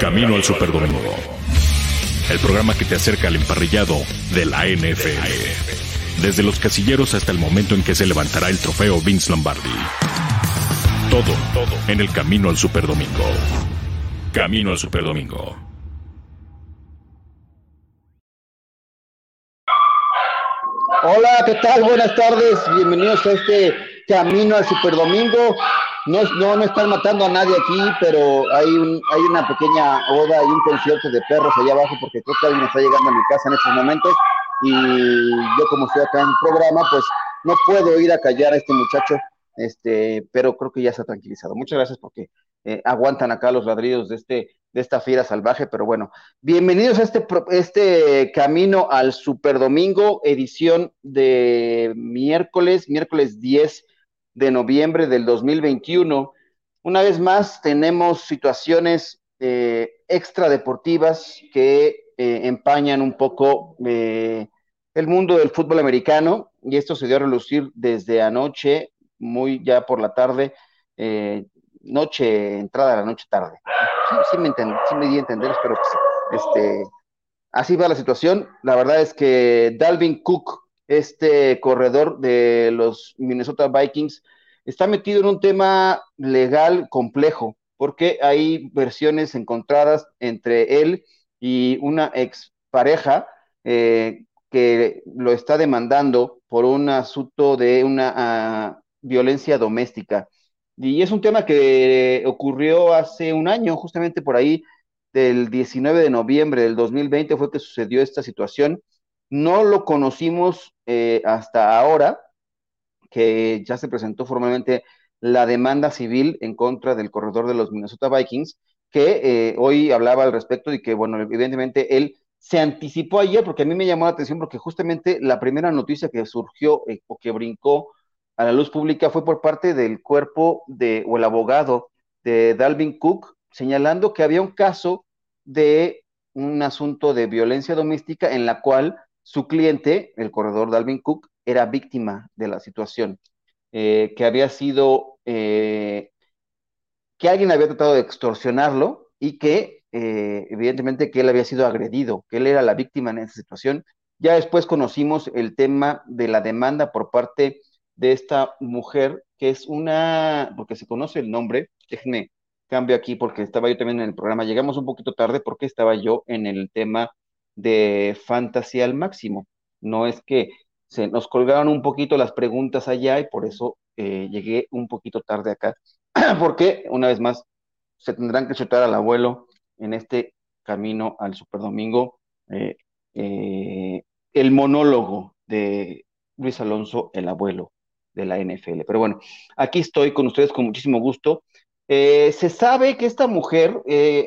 Camino al Superdomingo. El programa que te acerca al emparrillado de la NFL. Desde los casilleros hasta el momento en que se levantará el trofeo Vince Lombardi. Todo, todo en el Camino al Superdomingo. Camino al Superdomingo. Hola, ¿qué tal? Buenas tardes. Bienvenidos a este Camino al Superdomingo. No, no, no están matando a nadie aquí, pero hay, un, hay una pequeña oda y un concierto de perros allá abajo porque creo que alguien está llegando a mi casa en estos momentos y yo como estoy acá en el programa, pues no puedo ir a callar a este muchacho, este, pero creo que ya se ha tranquilizado. Muchas gracias porque eh, aguantan acá los ladridos de este de esta fiera salvaje, pero bueno, bienvenidos a este, este camino al Super Domingo, edición de miércoles, miércoles 10 de noviembre del 2021. Una vez más tenemos situaciones eh, extradeportivas que eh, empañan un poco eh, el mundo del fútbol americano y esto se dio a relucir desde anoche, muy ya por la tarde, eh, noche, entrada a la noche tarde. Sí, me, sí me di a entender, pero pues, este, así va la situación. La verdad es que Dalvin Cook este corredor de los Minnesota Vikings, está metido en un tema legal complejo, porque hay versiones encontradas entre él y una expareja eh, que lo está demandando por un asunto de una uh, violencia doméstica. Y es un tema que ocurrió hace un año, justamente por ahí, del 19 de noviembre del 2020 fue que sucedió esta situación no lo conocimos eh, hasta ahora, que ya se presentó formalmente la demanda civil en contra del corredor de los Minnesota Vikings, que eh, hoy hablaba al respecto y que, bueno, evidentemente él se anticipó ayer, porque a mí me llamó la atención, porque justamente la primera noticia que surgió eh, o que brincó a la luz pública fue por parte del cuerpo de, o el abogado de Dalvin Cook, señalando que había un caso de un asunto de violencia doméstica en la cual su cliente, el corredor Dalvin Cook, era víctima de la situación, eh, que había sido, eh, que alguien había tratado de extorsionarlo y que eh, evidentemente que él había sido agredido, que él era la víctima en esa situación. Ya después conocimos el tema de la demanda por parte de esta mujer, que es una, porque se conoce el nombre, déjenme cambio aquí porque estaba yo también en el programa, llegamos un poquito tarde porque estaba yo en el tema de fantasía al máximo. No es que se nos colgaron un poquito las preguntas allá y por eso eh, llegué un poquito tarde acá, porque una vez más se tendrán que chutar al abuelo en este camino al Superdomingo, eh, eh, el monólogo de Luis Alonso, el abuelo de la NFL. Pero bueno, aquí estoy con ustedes con muchísimo gusto. Se sabe que esta mujer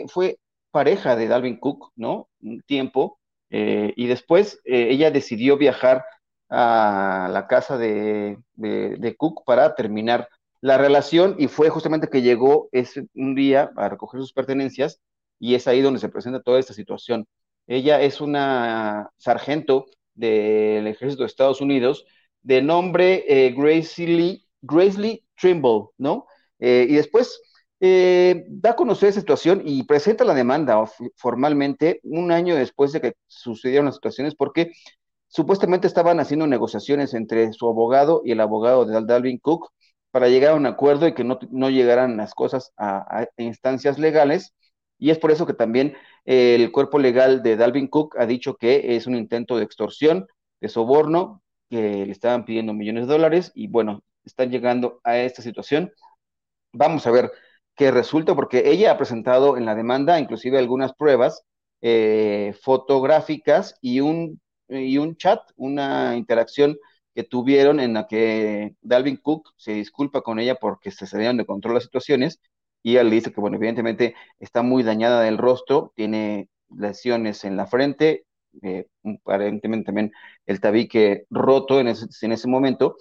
fue pareja de Dalvin Cook, ¿no? Un tiempo, eh, y después eh, ella decidió viajar a la casa de, de, Cook para terminar la relación y fue justamente que llegó ese, un día a recoger sus pertenencias y es ahí donde se presenta toda esta situación. Ella es una sargento del ejército de Estados Unidos de nombre eh, Grace Lee, Grace Lee Trimble, ¿no? Eh, y después eh, da a conocer esa situación y presenta la demanda formalmente un año después de que sucedieron las situaciones porque supuestamente estaban haciendo negociaciones entre su abogado y el abogado de Dalvin Cook para llegar a un acuerdo y que no, no llegaran las cosas a, a, instancias legales. Y es por eso que también eh, el cuerpo legal de Dalvin Cook ha dicho que es un intento de extorsión, de soborno, que le estaban pidiendo millones de dólares y bueno, están llegando a esta situación. Vamos a ver que resulta, porque ella ha presentado en la demanda inclusive algunas pruebas eh, fotográficas y un, y un chat, una interacción que tuvieron en la que Dalvin Cook se disculpa con ella porque se salieron de control las situaciones y ella le dice que, bueno, evidentemente está muy dañada del rostro, tiene lesiones en la frente, eh, aparentemente también el tabique roto en ese, en ese momento,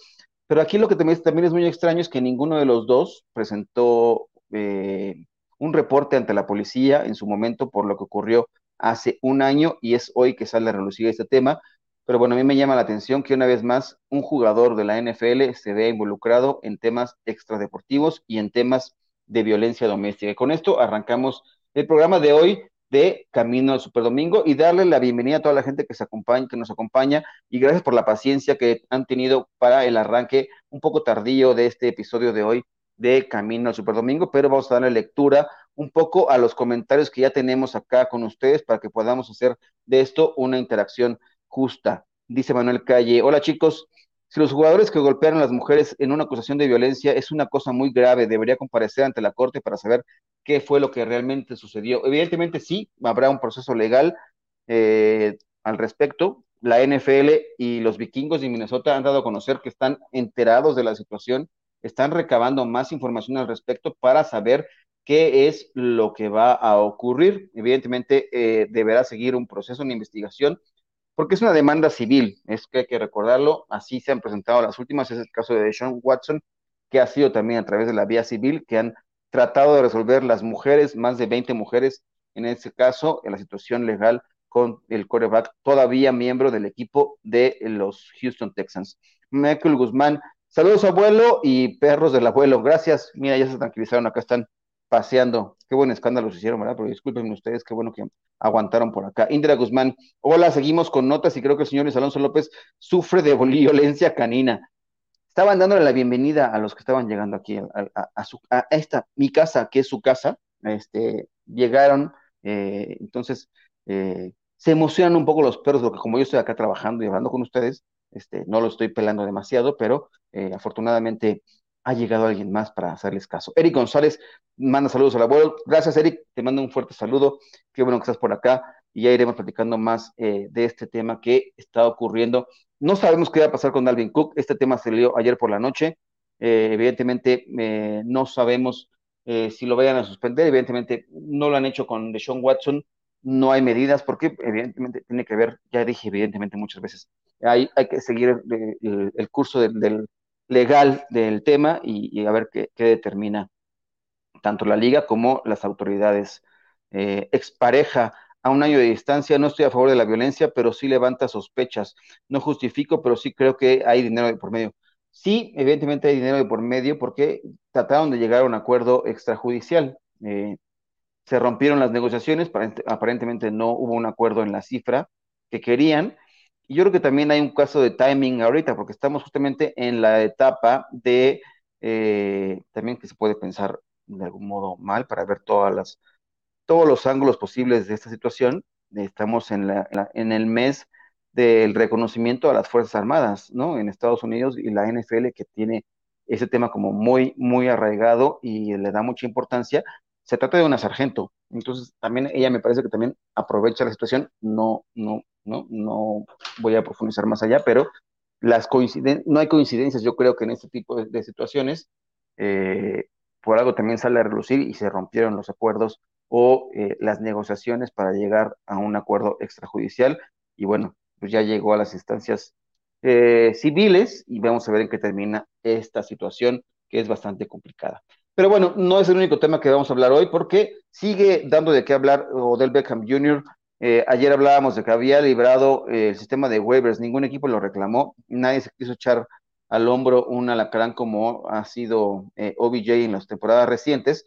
pero aquí lo que también, también es muy extraño es que ninguno de los dos presentó eh, un reporte ante la policía en su momento por lo que ocurrió hace un año y es hoy que sale a relucir este tema. Pero bueno, a mí me llama la atención que una vez más un jugador de la NFL se vea involucrado en temas extradeportivos y en temas de violencia doméstica. Y con esto arrancamos el programa de hoy de Camino al Superdomingo y darle la bienvenida a toda la gente que, se acompaña, que nos acompaña y gracias por la paciencia que han tenido para el arranque un poco tardío de este episodio de hoy de Camino al Superdomingo, pero vamos a darle lectura un poco a los comentarios que ya tenemos acá con ustedes para que podamos hacer de esto una interacción justa. Dice Manuel Calle, hola chicos, si los jugadores que golpearon a las mujeres en una acusación de violencia es una cosa muy grave, debería comparecer ante la corte para saber qué fue lo que realmente sucedió. Evidentemente sí, habrá un proceso legal eh, al respecto. La NFL y los vikingos de Minnesota han dado a conocer que están enterados de la situación, están recabando más información al respecto para saber qué es lo que va a ocurrir. Evidentemente eh, deberá seguir un proceso, una investigación porque es una demanda civil, es que hay que recordarlo, así se han presentado las últimas, es el caso de Sean Watson, que ha sido también a través de la vía civil, que han tratado de resolver las mujeres, más de 20 mujeres, en este caso, en la situación legal con el coreback, todavía miembro del equipo de los Houston Texans. Michael Guzmán, saludos abuelo y perros del abuelo, gracias, mira, ya se tranquilizaron, acá están paseando. Qué buen escándalo se hicieron, ¿verdad? Pero disculpen ustedes, qué bueno que aguantaron por acá. Indra Guzmán, hola, seguimos con notas y creo que el señor Luis Alonso López sufre de violencia canina. Estaban dándole la bienvenida a los que estaban llegando aquí a, esta, mi casa, que es su casa. Este, llegaron, eh, entonces eh, se emocionan un poco los perros, porque como yo estoy acá trabajando y hablando con ustedes, este, no lo estoy pelando demasiado, pero eh, afortunadamente ha llegado alguien más para hacerles caso. Eric González manda saludos al abuelo. Gracias, Eric. Te mando un fuerte saludo. Qué bueno que estás por acá. Y ya iremos platicando más eh, de este tema que está ocurriendo. No sabemos qué va a pasar con Dalvin Cook. Este tema salió ayer por la noche. Eh, evidentemente, eh, no sabemos si lo vayan a suspender. Evidentemente, no lo han hecho con Deshaun Watson. No hay medidas porque, evidentemente, tiene que ver, ya dije, evidentemente, muchas veces. Hay, hay que seguir el, curso del legal del tema y, a ver qué, determina tanto la liga como las autoridades. Eh, expareja a un año de distancia, no estoy a favor de la violencia, pero sí levanta sospechas. No justifico, pero sí creo que hay dinero de por medio. Sí, evidentemente hay dinero de por medio porque trataron de llegar a un acuerdo extrajudicial. Eh, se rompieron las negociaciones, aparentemente no hubo un acuerdo en la cifra que querían, y yo creo que también hay un caso de timing ahorita, porque estamos justamente en la etapa de, eh, también que se puede pensar de algún modo mal para ver todas las, todos los ángulos posibles de esta situación. Estamos en, la, en el mes del reconocimiento a las Fuerzas Armadas, ¿no? En Estados Unidos y la NFL que tiene ese tema como muy, muy arraigado y le da mucha importancia. Se trata de una sargento, entonces también ella me parece que también aprovecha la situación, no, no, no, no voy a profundizar más allá, pero las no hay coincidencias, yo creo que en este tipo de, situaciones, eh, por algo también sale a relucir y se rompieron los acuerdos o eh, las negociaciones para llegar a un acuerdo extrajudicial. Y bueno, pues ya llegó a las instancias eh, civiles y vamos a ver en qué termina esta situación que es bastante complicada. Pero bueno, no es el único tema que vamos a hablar hoy porque sigue dando de qué hablar Odell Beckham Jr., eh, ayer hablábamos de que había librado eh, el sistema de waivers, ningún equipo lo reclamó, nadie se quiso echar al hombro un alacrán como ha sido eh, OBJ en las temporadas recientes,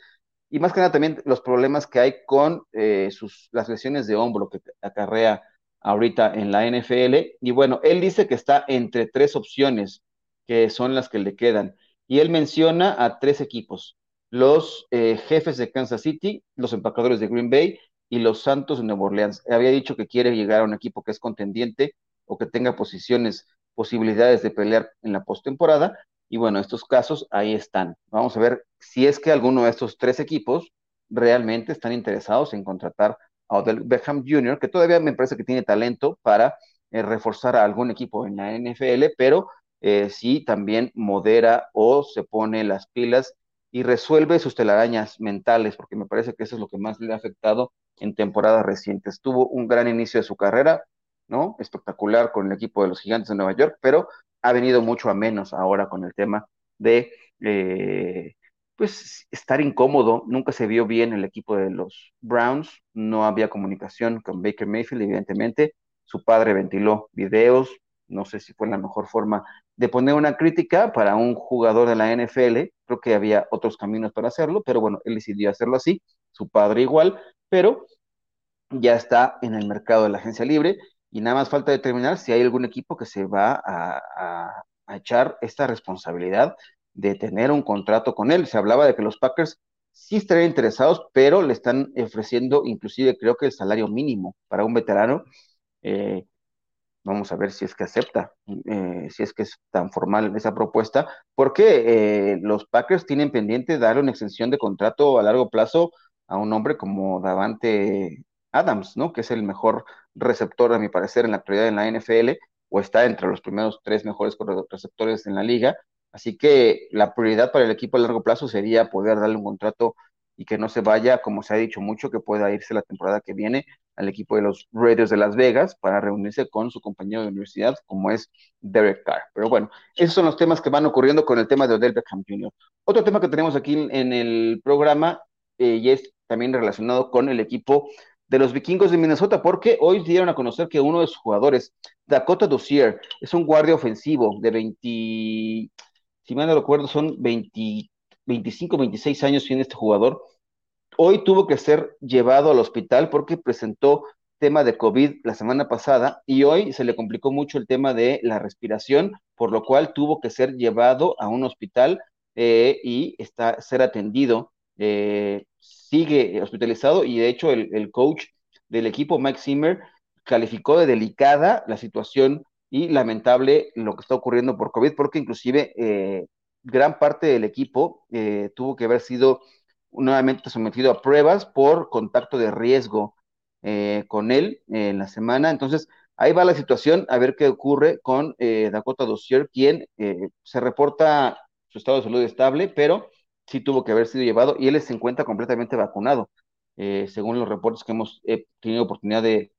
y más que nada también los problemas que hay con sus, las lesiones de hombro que acarrea ahorita en la NFL. Y bueno, él dice que está entre tres opciones, que son las que le quedan. Y él menciona a tres equipos, los jefes de Kansas City, los empacadores de Green Bay y los Santos de Nueva Orleans. Había dicho que quiere llegar a un equipo que es contendiente o que tenga posiciones, posibilidades de pelear en la postemporada. Y bueno, estos casos ahí están. Vamos a ver si es que alguno de estos tres equipos realmente están interesados en contratar a Odell Beckham Jr., que todavía me parece que tiene talento para eh, reforzar a algún equipo en la NFL, pero eh, sí también modera o se pone las pilas y resuelve sus telarañas mentales, porque me parece que eso es lo que más le ha afectado en temporadas recientes. Tuvo un gran inicio de su carrera, ¿no? Espectacular con el equipo de los Gigantes de Nueva York, pero ha venido mucho a menos ahora con el tema de, eh, pues, estar incómodo. Nunca se vio bien el equipo de los Browns, no había comunicación con Baker Mayfield, evidentemente. Su padre ventiló videos, no sé si fue la mejor forma de poner una crítica para un jugador de la NFL. Creo que había otros caminos para hacerlo, pero bueno, él decidió hacerlo así, su padre igual, pero ya está en el mercado de la agencia libre y nada más falta determinar si hay algún equipo que se va a, echar esta responsabilidad de tener un contrato con él. Se hablaba de que los Packers sí estarían interesados, pero le están ofreciendo inclusive creo que el salario mínimo para un veterano. Eh, vamos a ver si es que acepta, eh, si es que es tan formal esa propuesta, porque eh, los Packers tienen pendiente darle una extensión de contrato a largo plazo a un hombre como Davante Adams, ¿no? Que es el mejor receptor, a mi parecer, en la actualidad en la NFL, o está entre los primeros tres mejores receptores en la liga. Así que la prioridad para el equipo a largo plazo sería poder darle un contrato y que no se vaya, como se ha dicho mucho, que pueda irse la temporada que viene al equipo de los Raiders de Las Vegas para reunirse con su compañero de universidad, como es Derek Carr. Pero bueno, esos son los temas que van ocurriendo con el tema de Odell Beckham Jr. Otro tema que tenemos aquí en el programa eh, y es también relacionado con el equipo de los vikingos de Minnesota, porque hoy dieron a conocer que uno de sus jugadores, Dakota Dossier, es un guardia ofensivo de 20, si mal no recuerdo, son 20, 25, 26 años tiene este jugador. Hoy tuvo que ser llevado al hospital porque presentó tema de COVID la semana pasada y hoy se le complicó mucho el tema de la respiración, por lo cual tuvo que ser llevado a un hospital eh, y está, ser atendido. Eh, sigue hospitalizado y de hecho el, coach del equipo, Mike Zimmer, calificó de delicada la situación y lamentable lo que está ocurriendo por COVID, porque inclusive eh, gran parte del equipo eh, tuvo que haber sido nuevamente sometido a pruebas por contacto de riesgo eh, con él en la semana. Entonces, ahí va la situación, a ver qué ocurre con Dakota Dossier, quien se reporta su estado de salud estable, pero sí tuvo que haber sido llevado y él se encuentra completamente vacunado, eh, según los reportes que hemos tenido oportunidad de,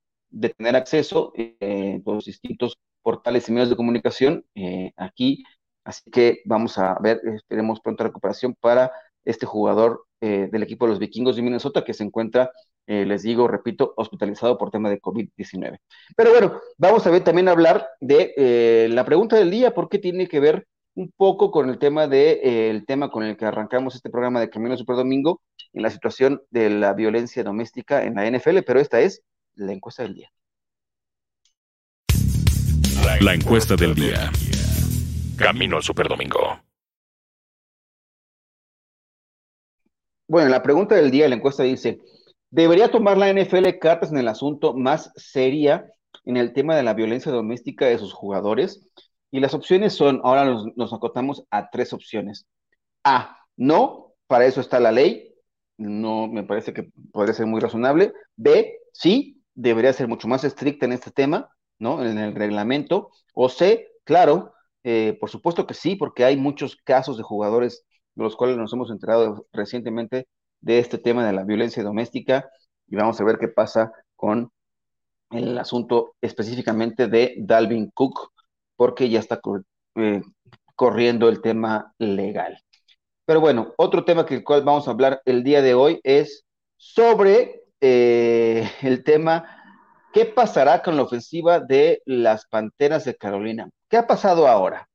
tener acceso eh, en los distintos portales y medios de comunicación eh, aquí. Así que vamos a ver, esperemos pronta recuperación para este jugador del equipo de los vikingos de Minnesota que se encuentra, les digo, repito, hospitalizado por tema de COVID-19. Pero bueno, vamos a ver también hablar de la pregunta del día, ¿por qué tiene que ver un poco con el tema de eh, el tema con el que arrancamos este programa de Camino Super Domingo en la situación de la violencia doméstica en la NFL, pero esta es la encuesta del día. La encuesta del día. Camino al Super Domingo. Bueno, la pregunta del día, la encuesta dice, ¿debería tomar la NFL cartas en el asunto más seria en el tema de la violencia doméstica de sus jugadores? Y las opciones son, ahora nos, acotamos a tres opciones. A, no, para eso está la ley, no me parece que podría ser muy razonable. B, sí, debería ser mucho más estricta en este tema, ¿no? En el reglamento. O C, claro, eh, por supuesto que sí, porque hay muchos casos de jugadores de los cuales nos hemos enterado recientemente de este tema de la violencia doméstica y vamos a ver qué pasa con el asunto específicamente de Dalvin Cook, porque ya está eh, corriendo el tema legal. Pero bueno, otro tema que cual vamos a hablar el día de hoy es sobre eh, el tema ¿qué pasará con la ofensiva de las Panteras de Carolina? ¿Qué ha pasado ahora?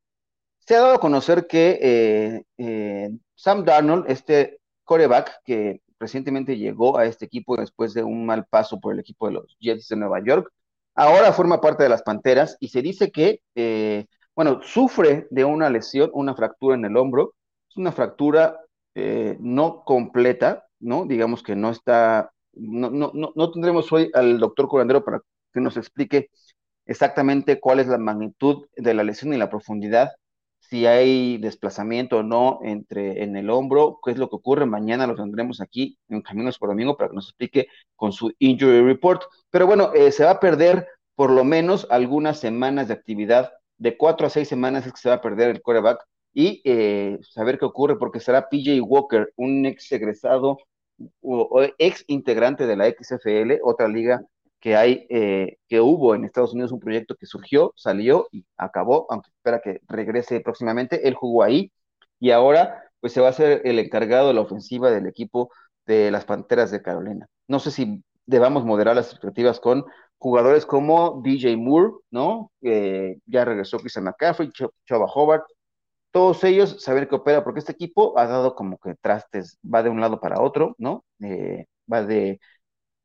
Se ha dado a conocer que eh, Sam Darnold, este coreback que recientemente llegó a este equipo después de un mal paso por el equipo de los Jets de Nueva York, Ahora forma parte de las Panteras y se dice que, eh, bueno, sufre de una lesión, una fractura en el hombro. Es una fractura eh, no completa, ¿no? Digamos que no está, no, no, no, tendremos hoy al doctor curandero para que nos explique exactamente cuál es la magnitud de la lesión y la profundidad, si hay desplazamiento o no entre en el hombro, qué es lo que ocurre. Mañana lo tendremos aquí en Caminos por Domingo para que nos explique con su injury report. Pero bueno, eh, se va a perder por lo menos algunas semanas de actividad, de cuatro a seis semanas es que se va a perder el coreback y eh, saber qué ocurre porque será PJ Walker, un ex egresado ex integrante de la XFL, otra liga que hay, eh, que hubo en Estados Unidos un proyecto que surgió, salió y acabó, aunque espera que regrese próximamente, él jugó ahí y ahora pues se va a ser el encargado de la ofensiva del equipo de las Panteras de Carolina. No sé si debamos moderar las expectativas con jugadores como DJ Moore, ¿no? ya regresó Christian McCaffrey, Chava Hobart, todos ellos saber que opera, porque este equipo ha dado como que trastes, va de un lado para otro, ¿no? Eh, va de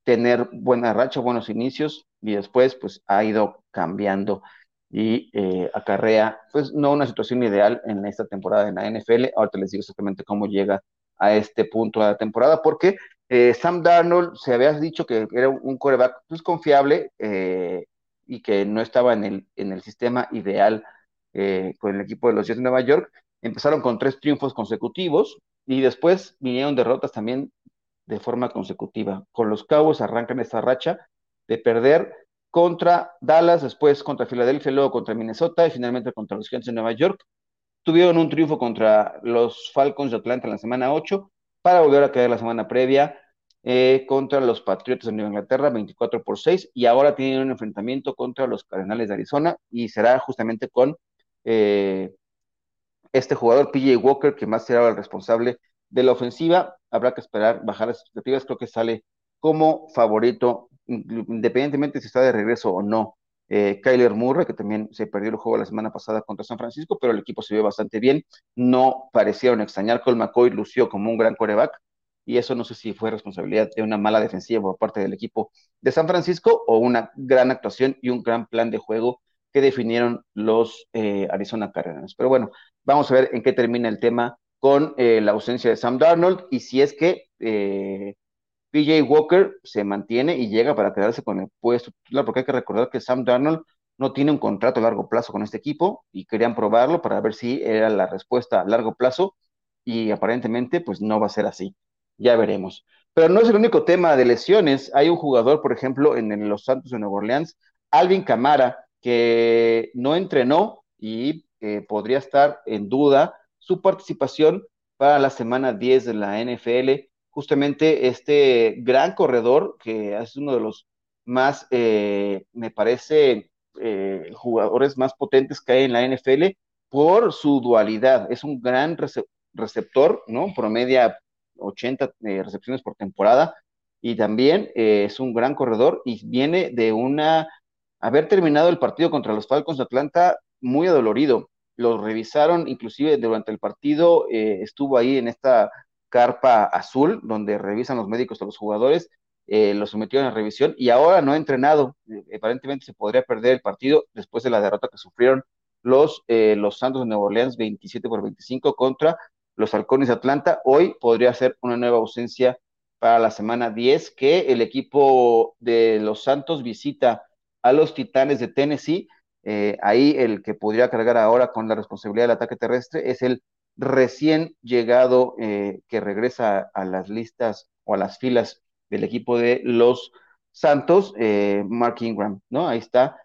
tener buena racha, buenos inicios y después pues ha ido cambiando y eh, acarrea pues no una situación ideal en esta temporada en la NFL. Ahorita les digo exactamente cómo llega a este punto de la temporada porque eh, Sam Darnold se había dicho que era un coreback pues, confiable eh, y que no estaba en el, en el sistema ideal con el equipo de los Jets de Nueva York. Empezaron con tres triunfos consecutivos y después vinieron derrotas también de forma consecutiva. Con los Cowboys arrancan esta racha de perder contra Dallas, después contra Filadelfia, luego contra Minnesota y finalmente contra los Giants de Nueva York. Tuvieron un triunfo contra los Falcons de Atlanta en la semana 8 para volver a caer la semana previa eh, contra los Patriotas de Nueva Inglaterra, 24 por 6, y ahora tienen un enfrentamiento contra los Cardenales de Arizona y será justamente con eh, este jugador, PJ Walker, que más será el responsable de la ofensiva. Habrá que esperar bajar las expectativas. Creo que sale como favorito, independientemente si está de regreso o no. Eh, Kyler Murray, que también se perdió el juego la semana pasada contra San Francisco, pero el equipo se vio bastante bien. No parecieron extrañar. Cole McCoy lució como un gran coreback. Y eso no sé si fue responsabilidad de una mala defensiva por parte del equipo de San Francisco o una gran actuación y un gran plan de juego que definieron los eh, Arizona Cardinals. Pero bueno, vamos a ver en qué termina el tema con eh, la ausencia de Sam Darnold y si es que eh, PJ Walker se mantiene y llega para quedarse con el puesto titular, porque hay que recordar que Sam Darnold no tiene un contrato a largo plazo con este equipo y querían probarlo para ver si era la respuesta a largo plazo y aparentemente pues no va a ser así. Ya veremos. Pero no es el único tema de lesiones. Hay un jugador, por ejemplo, en los Santos de Nueva Orleans, Alvin Camara, que no entrenó y eh, podría estar en duda su participación para la semana 10 de la NFL. Justamente este gran corredor, que es uno de los más, eh, me parece, eh, jugadores más potentes que hay en la NFL por su dualidad. Es un gran receptor, ¿no? Promedia 80 recepciones por temporada y también es un gran corredor y viene de una haber terminado el partido contra los Falcons de Atlanta muy adolorido. Lo revisaron, inclusive durante el partido eh, estuvo ahí en esta carpa azul, donde revisan los médicos a los jugadores, eh, lo sometieron a revisión y ahora no ha entrenado. Eh, aparentemente se podría perder el partido después de la derrota que sufrieron los, los Santos de Nueva Orleans 27 por 25 contra los Halcones de Atlanta. Hoy podría ser una nueva ausencia para la semana 10 que el equipo de los Santos visita a los Titanes de Tennessee. Eh, ahí el que podría cargar ahora con la responsabilidad del ataque terrestre es el recién llegado eh, que regresa a las listas o a las filas del equipo de los Santos, eh, Mark Ingram, ¿no? Ahí está.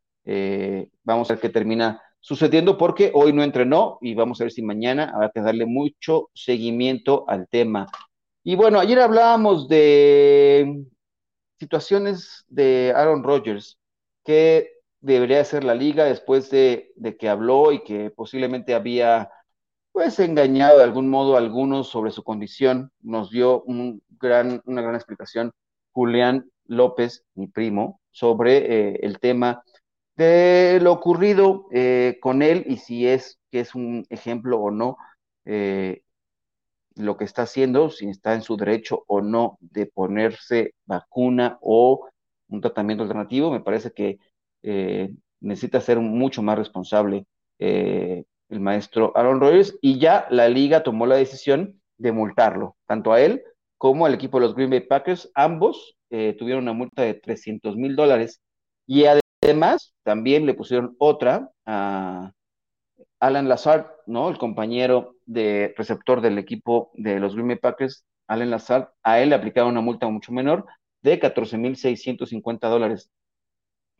vamos a ver qué termina sucediendo porque hoy no entrenó y vamos a ver si mañana habrá que darle mucho seguimiento al tema. Y bueno, ayer hablábamos de situaciones de Aaron Rodgers qué debería hacer la liga después de, que habló y que posiblemente había pues engañado de algún modo a algunos sobre su condición. Nos dio un gran, una gran explicación Julián López, mi primo, sobre eh, el tema de lo ocurrido eh, con él y si es que es un ejemplo o no eh, lo que está haciendo, si está en su derecho o no de ponerse vacuna o un tratamiento alternativo, me parece que eh, necesita ser mucho más responsable eh, el maestro Aaron Rodgers y ya la liga tomó la decisión de multarlo, tanto a él como al equipo de los Green Bay Packers, ambos eh, tuvieron una multa de 300 mil dólares y además también le pusieron otra a Alan Lazard, ¿no? El compañero de receptor del equipo de los Green Bay Packers, Alan Lazard, a él le aplicaron una multa mucho menor de 14.650 dólares.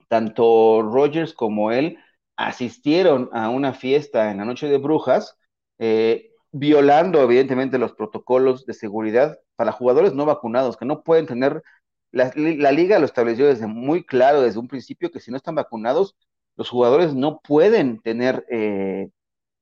Tanto Rogers como él asistieron a una fiesta en la noche de brujas, eh, violando evidentemente los protocolos de seguridad para jugadores no vacunados, que no pueden tener, la, liga lo estableció desde muy claro, desde un principio, que si no están vacunados, los jugadores no pueden tener eh,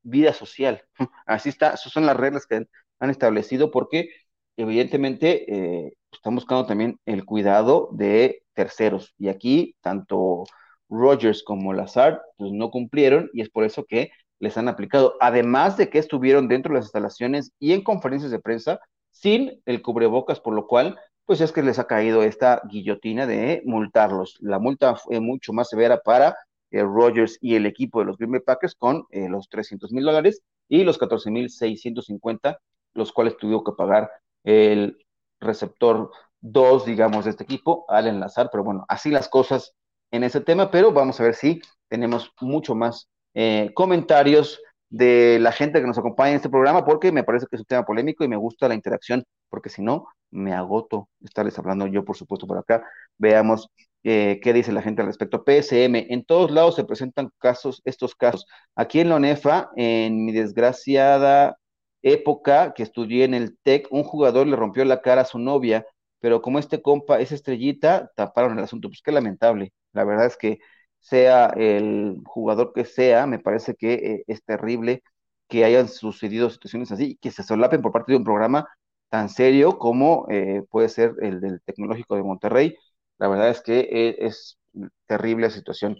vida social. Así está, esas son las reglas que han, establecido porque evidentemente eh, están buscando también el cuidado de terceros. Y aquí, tanto Rogers como Lazard, pues no cumplieron y es por eso que les han aplicado. Además de que estuvieron dentro de las instalaciones y en conferencias de prensa sin el cubrebocas, por lo cual, pues es que les ha caído esta guillotina de multarlos. La multa fue mucho más severa para eh, Rogers y el equipo de los Green Bay Packers con eh, los 300 mil dólares y los 14 mil 650, los cuales tuvo que pagar el receptor 2, digamos, de este equipo al enlazar. Pero bueno, así las cosas en ese tema, pero vamos a ver si tenemos mucho más eh, comentarios de la gente que nos acompaña en este programa, porque me parece que es un tema polémico y me gusta la interacción, porque si no, me agoto estarles hablando yo, por supuesto, por acá. Veamos eh, qué dice la gente al respecto. PSM, en todos lados se presentan casos, estos casos. Aquí en la ONEFA, en mi desgraciada época que estudié en el TEC, un jugador le rompió la cara a su novia, pero como este compa es estrellita, taparon el asunto. Pues qué lamentable. La verdad es que sea el jugador que sea, me parece que eh, es terrible que hayan sucedido situaciones así, que se solapen por parte de un programa tan serio como eh, puede ser el del Tecnológico de Monterrey. La verdad es que eh, es terrible la situación.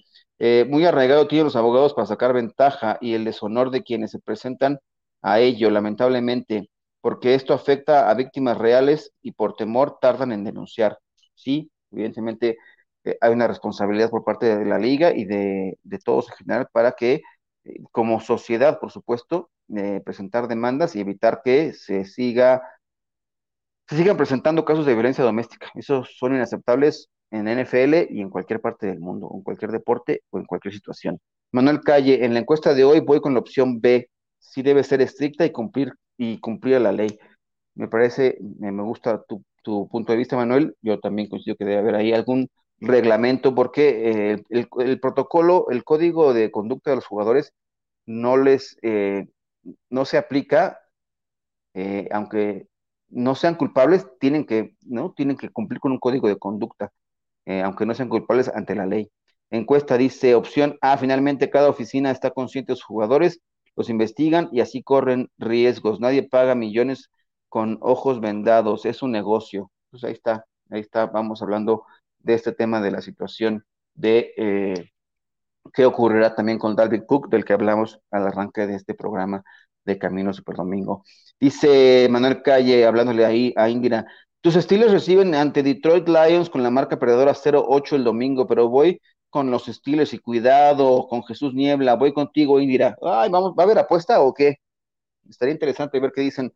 muy arraigado tienen los abogados para sacar ventaja y el deshonor de quienes se presentan a ello, lamentablemente, porque esto afecta a víctimas reales y por temor tardan en denunciar. Sí, evidentemente eh, hay una responsabilidad por parte de la liga y de, todos en general para que, eh, como sociedad, por supuesto, eh, presentar demandas y evitar que se siga se sigan presentando casos de violencia doméstica. Esos son inaceptables en NFL y en cualquier parte del mundo, en cualquier deporte o en cualquier situación. Manuel Calle, en la encuesta de hoy voy con la opción B, sí debe ser estricta y cumplir y cumplir la ley. Me parece, me, gusta tu, tu, punto de vista, Manuel. Yo también considero que debe haber ahí algún reglamento porque eh, el, protocolo, el código de conducta de los jugadores no les, eh, no se aplica, eh, aunque no sean culpables, tienen que, ¿no? Tienen que cumplir con un código de conducta, aunque no sean culpables ante la ley. Encuesta dice, opción A, finalmente cada oficina está consciente de sus jugadores, los investigan y así corren riesgos. Nadie paga millones con ojos vendados, es un negocio. Pues ahí está, ahí está, vamos hablando de este tema de la situación de eh, qué ocurrirá también con Dalvin Cook, del que hablamos al arranque de este programa de Camino Super Domingo. Dice Manuel Calle, hablándole ahí a Indira, tus estilos reciben ante Detroit Lions con la marca perdedora 0-8 el domingo, pero voy con los estilos y cuidado con Jesús Niebla, voy contigo, Indira. Ay, vamos, ¿va a haber apuesta o qué? Estaría interesante ver qué dicen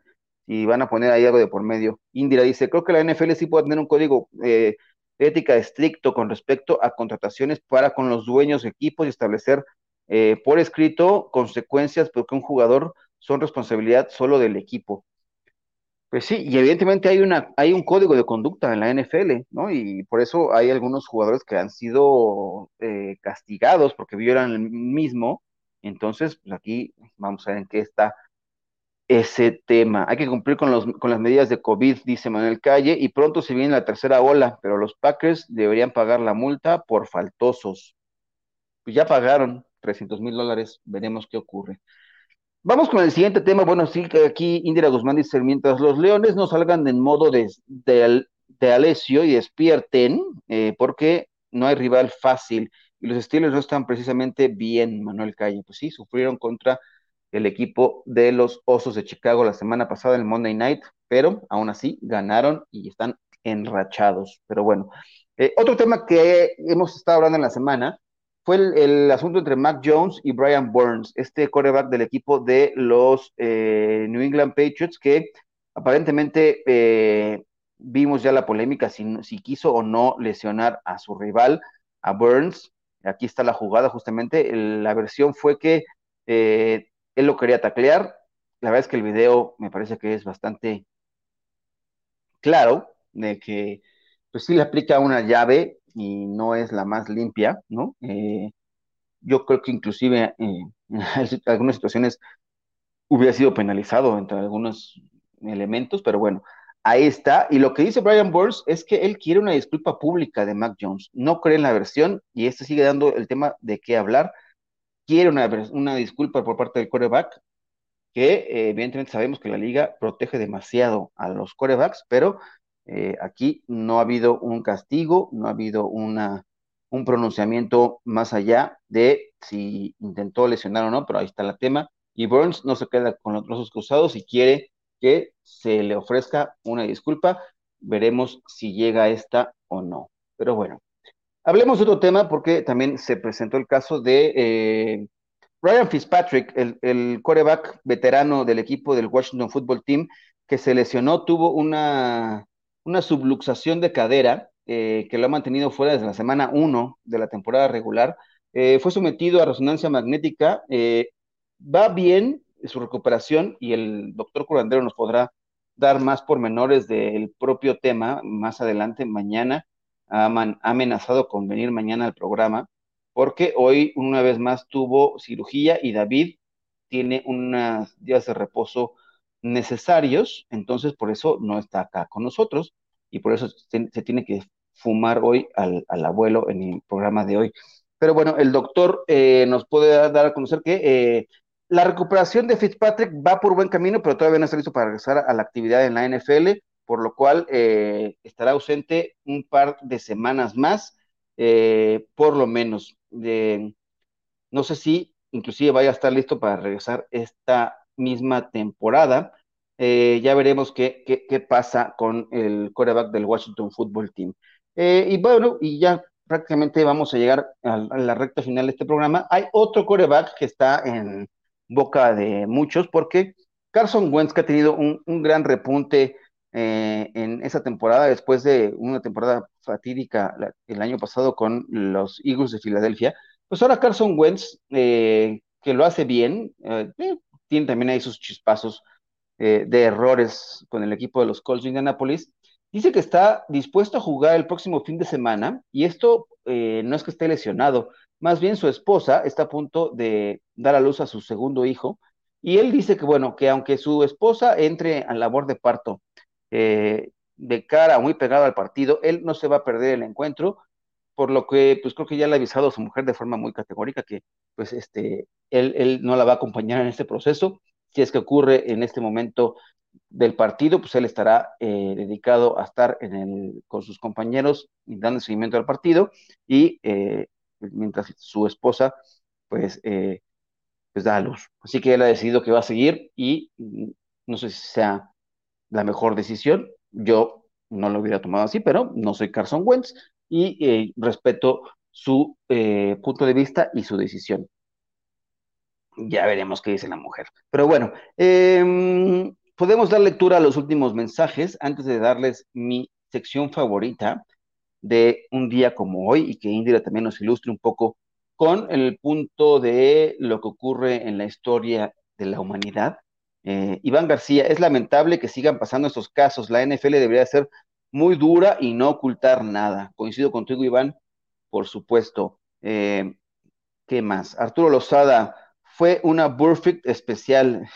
y van a poner ahí algo de por medio. Indira dice, creo que la NFL sí puede tener un código eh, ética estricto con respecto a contrataciones para con los dueños de equipos y establecer eh, por escrito consecuencias porque un jugador son responsabilidad solo del equipo. Pues sí, y evidentemente hay, una, hay un código de conducta en la NFL, ¿no? Y por eso hay algunos jugadores que han sido eh, castigados porque violan el mismo. Entonces, pues aquí vamos a ver en qué está ese tema. Hay que cumplir con, los, con las medidas de COVID, dice Manuel Calle, y pronto se viene la tercera ola, pero los Packers deberían pagar la multa por faltosos. Pues ya pagaron 300 mil dólares, veremos qué ocurre. Vamos con el siguiente tema. Bueno, sí, aquí Indira Guzmán dice, mientras los leones no salgan en modo de, de, Alessio y despierten, eh, porque no hay rival fácil, y los estilos no están precisamente bien, Manuel Calle. Pues sí, sufrieron contra el equipo de los Osos de Chicago la semana pasada en el Monday Night, pero aún así ganaron y están enrachados. Pero bueno, eh, otro tema que hemos estado hablando en la semana fue el, asunto entre Mac Jones y Brian Burns, este coreback del equipo de los eh, New England Patriots, que aparentemente eh, vimos ya la polémica si, quiso o no lesionar a su rival, a Burns. Aquí está la jugada, justamente. la versión fue que él lo quería taclear. La verdad es que el video me parece que es bastante claro de que pues sí le aplica una llave y no es la más limpia, ¿no? Eh, yo creo que inclusive eh, en algunas situaciones hubiera sido penalizado entre algunos elementos, pero bueno, ahí está. Y lo que dice Brian Burns es que él quiere una disculpa pública de Mac Jones. No cree en la versión y este sigue dando el tema de qué hablar quiere una, una disculpa por parte del coreback, que eh, evidentemente sabemos que la liga protege demasiado a los corebacks, pero eh, aquí no ha habido un castigo, no ha habido una, un pronunciamiento más allá de si intentó lesionar o no, pero ahí está el tema. Y Burns no se queda con los brazos cruzados y quiere que se le ofrezca una disculpa veremos si llega esta o no. Pero bueno, hablemos de otro tema porque también se presentó el caso de eh, Ryan Fitzpatrick, el, el coreback veterano del equipo del Washington Football Team, que se lesionó, tuvo una, una subluxación de cadera eh, que lo ha mantenido fuera desde la semana 1 de la temporada regular. Eh, fue sometido a resonancia magnética. va bien su recuperación y el doctor curandero nos podrá dar más pormenores del propio tema más adelante, mañana. Ha, amenazado con venir mañana al programa, porque hoy una vez más tuvo cirugía y David tiene unos días de reposo necesarios, entonces por eso no está acá con nosotros y por eso se, tiene que fumar hoy al, abuelo en el programa de hoy. Pero bueno, el doctor eh, nos puede dar a conocer que eh, la recuperación de Fitzpatrick va por buen camino, pero todavía no está listo para regresar a la actividad en la NFL, por lo cual eh, estará ausente un par de semanas más, por lo menos. no sé si inclusive vaya a estar listo para regresar esta misma temporada. Eh, ya veremos qué, qué, pasa con el quarterback del Washington Football Team. y bueno, y ya prácticamente vamos a llegar a, la recta final de este programa. Hay otro quarterback que está en, boca de muchos, porque Carson Wentz que ha tenido un, gran repunte eh, en esa temporada, después de una temporada fatídica el año pasado con los Eagles de Filadelfia, pues ahora Carson Wentz, eh, que lo hace bien, eh, tiene también ahí sus chispazos de errores con el equipo de los Colts de Indianapolis, dice que está dispuesto a jugar el próximo fin de semana, y esto no es que esté lesionado, más bien su esposa está a punto de dar a luz a su segundo hijo y él dice que, bueno, que aunque su esposa entre a labor de parto eh, de cara muy pegado al partido, él no se va a perder el encuentro, por lo que pues creo que ya le ha avisado a su mujer de forma muy categórica que pues este, él, él no la va a acompañar en este proceso. Si es que ocurre en este momento del partido, pues él estará eh, dedicado a estar en el, con sus compañeros y dando seguimiento al partido y eh, mientras su esposa, pues, eh, pues da a luz. Así que él ha decidido que va a seguir y mm, no sé si sea la mejor decisión. Yo no lo hubiera tomado así, pero no soy Carson Wentz y eh, respeto su eh, punto de vista y su decisión. Ya veremos qué dice la mujer. Pero bueno, em, podemos dar lectura a los últimos mensajes antes de darles mi sección favorita, de un día como hoy y que Indira también nos ilustre un poco con el punto de lo que ocurre en la historia de la humanidad. Eh, Iván García, es lamentable que sigan pasando estos casos. La NFL debería ser muy dura y no ocultar nada. Coincido contigo, Iván, por supuesto. Eh, ¿Qué más? Arturo Lozada, fue una perfect especial.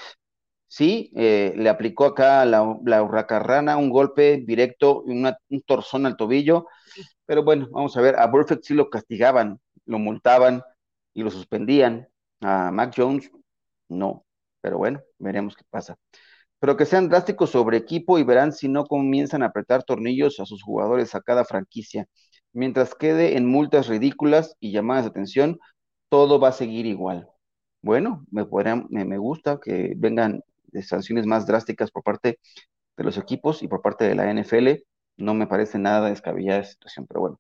Sí, eh, le aplicó acá la, la hurracarrana un golpe directo, un torzón al tobillo. Pero bueno, vamos a ver, a Burfict sí lo castigaban, lo multaban y lo suspendían. A Mac Jones, no. Pero bueno, veremos qué pasa. Pero que sean drásticos sobre equipo y verán si no comienzan a apretar tornillos a sus jugadores a cada franquicia. Mientras quede en multas ridículas y llamadas de atención, todo va a seguir igual. Bueno, me, me, me gusta que vengan sanciones más drásticas por parte de los equipos y por parte de la NFL. No me parece nada descabellada esa situación, pero bueno.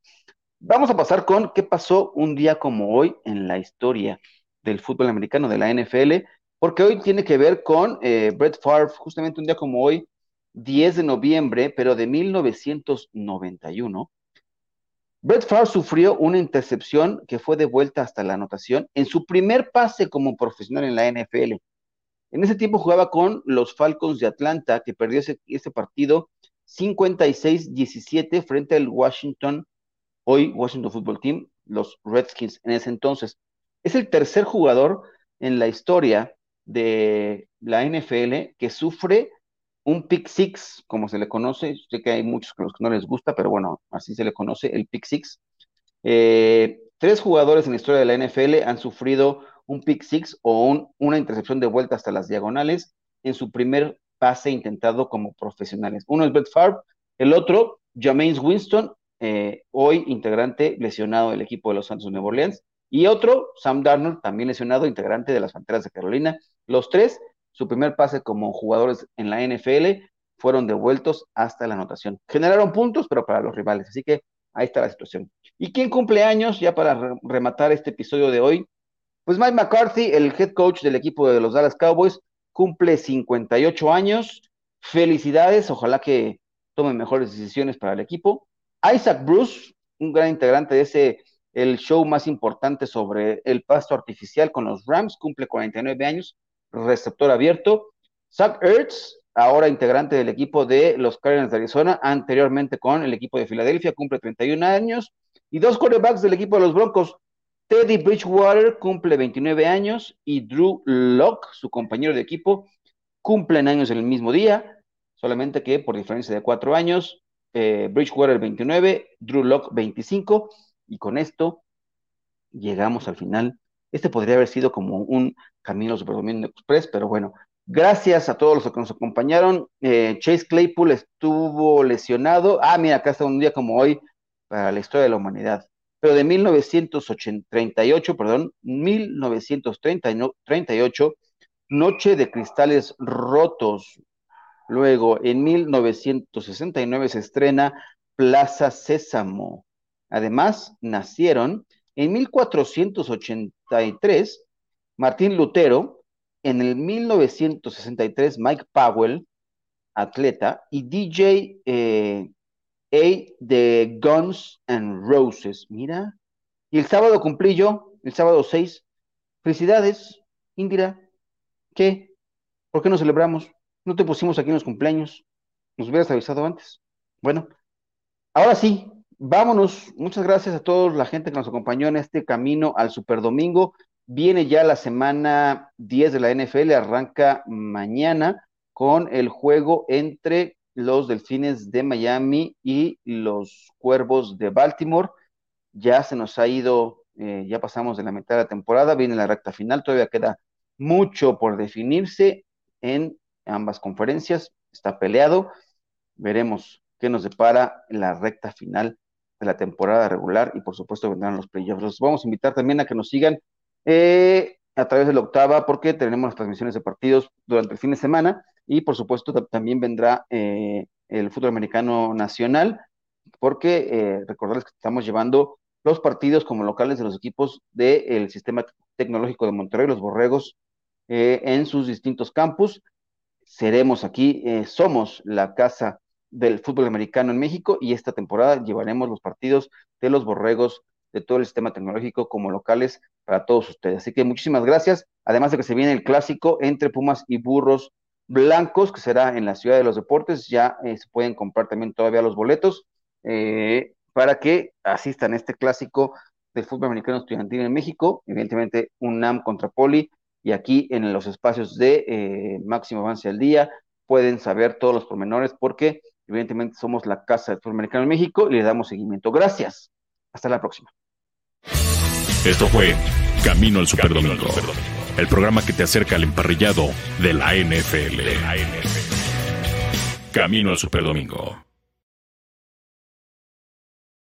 Vamos a pasar con qué pasó un día como hoy en la historia del fútbol americano, de la NFL, porque hoy tiene que ver con eh, Brett Favre, justamente un día como hoy, 10 de noviembre, pero de 1991. Brett Favre sufrió una intercepción que fue de vuelta hasta la anotación en su primer pase como profesional en la NFL. En ese tiempo jugaba con los Falcons de Atlanta, que perdió ese, partido 56-17 frente al Washington, hoy Washington Football Team, los Redskins en ese entonces. Es el tercer jugador en la historia de la NFL que sufre un pick six, como se le conoce. Sé que hay muchos que no les gusta, pero bueno, así se le conoce, el pick six. Eh, tres jugadores en la historia de la NFL han sufrido un pick six o una intercepción de vuelta hasta las diagonales en su primer pase intentado como profesionales. Uno es Brett Favre, el otro, Jameis Winston, eh, hoy integrante lesionado del equipo de los Santos de Nueva Orleans, y otro, Sam Darnold, también lesionado, integrante de las Panteras de Carolina. Los tres, su primer pase como jugadores en la NFL fueron devueltos hasta la anotación. Generaron puntos, pero para los rivales. Así que ahí está la situación. ¿Y quién cumple años? Ya para rematar este episodio de hoy. Pues Mike McCarthy, el head coach del equipo de los Dallas Cowboys, cumple 58 años. Felicidades, ojalá que tome mejores decisiones para el equipo. Isaac Bruce, un gran integrante de ese, el show más importante sobre el pasto artificial con los Rams, cumple 49 años, receptor abierto. Zach Ertz, ahora integrante del equipo de los Cardinals de Arizona, anteriormente con el equipo de Filadelfia, cumple 31 años, y dos quarterbacks del equipo de los Broncos, Teddy Bridgewater cumple 29 años y Drew Locke, su compañero de equipo, cumplen años en el mismo día, solamente que por diferencia de cuatro años, eh, Bridgewater 29, Drew Locke 25, y con esto llegamos al final. Este podría haber sido como un camino Superdominio Express, pero bueno, Gracias a todos los que nos acompañaron. Eh, Chase Claypool estuvo lesionado. Ah, mira, acá está un día como hoy para la historia de la humanidad. Pero de 1938, perdón, 1938, Noche de Cristales Rotos. Luego, en 1969 se estrena Plaza Sésamo. Además, nacieron en 1483 Martín Lutero, en el 1963 Mike Powell, atleta, y DJ eh, A de Guns and Roses. Mira. Y el sábado cumplí yo, el sábado 6. Felicidades, Indira. ¿Qué? ¿Por qué no celebramos? ¿No te pusimos aquí en los cumpleaños? Nos hubieras avisado antes. Bueno, ahora sí, vámonos. Muchas gracias a toda la gente que nos acompañó en este camino al Super Domingo. Viene ya la semana 10 de la NFL, arranca mañana con el juego entre los Delfines de Miami y los Cuervos de Baltimore. Ya se nos ha ido, eh, ya pasamos de la mitad de la temporada, viene la recta final, todavía queda mucho por definirse en ambas conferencias, está peleado, veremos qué nos depara la recta final de la temporada regular y por supuesto vendrán los playoffs. Los vamos a invitar también a que nos sigan eh, a través de la octava, porque tenemos las transmisiones de partidos durante el fin de semana y por supuesto también vendrá eh, el fútbol americano nacional, porque eh, recordarles que estamos llevando los partidos como locales de los equipos del sistema tecnológico de Monterrey, los Borregos, en sus distintos campus. Seremos aquí, somos la casa del fútbol americano en México y esta temporada llevaremos los partidos de los Borregos de todo el sistema tecnológico como locales para todos ustedes. Así que muchísimas gracias. Además de que se viene el clásico entre Pumas y Burros Blancos, que será en la Ciudad de los Deportes. Ya eh, se pueden comprar también todavía los boletos eh, para que asistan a este clásico del fútbol americano estudiantil en México. Evidentemente, un NAM contra Poli. Y aquí en los espacios de eh, Máximo Avance al Día pueden saber todos los pormenores porque evidentemente somos la casa del fútbol americano en México y le damos seguimiento. Gracias. Hasta la próxima. Esto fue Camino al Superdomingo, el programa que te acerca al emparrillado de la NFL. Camino al Superdomingo.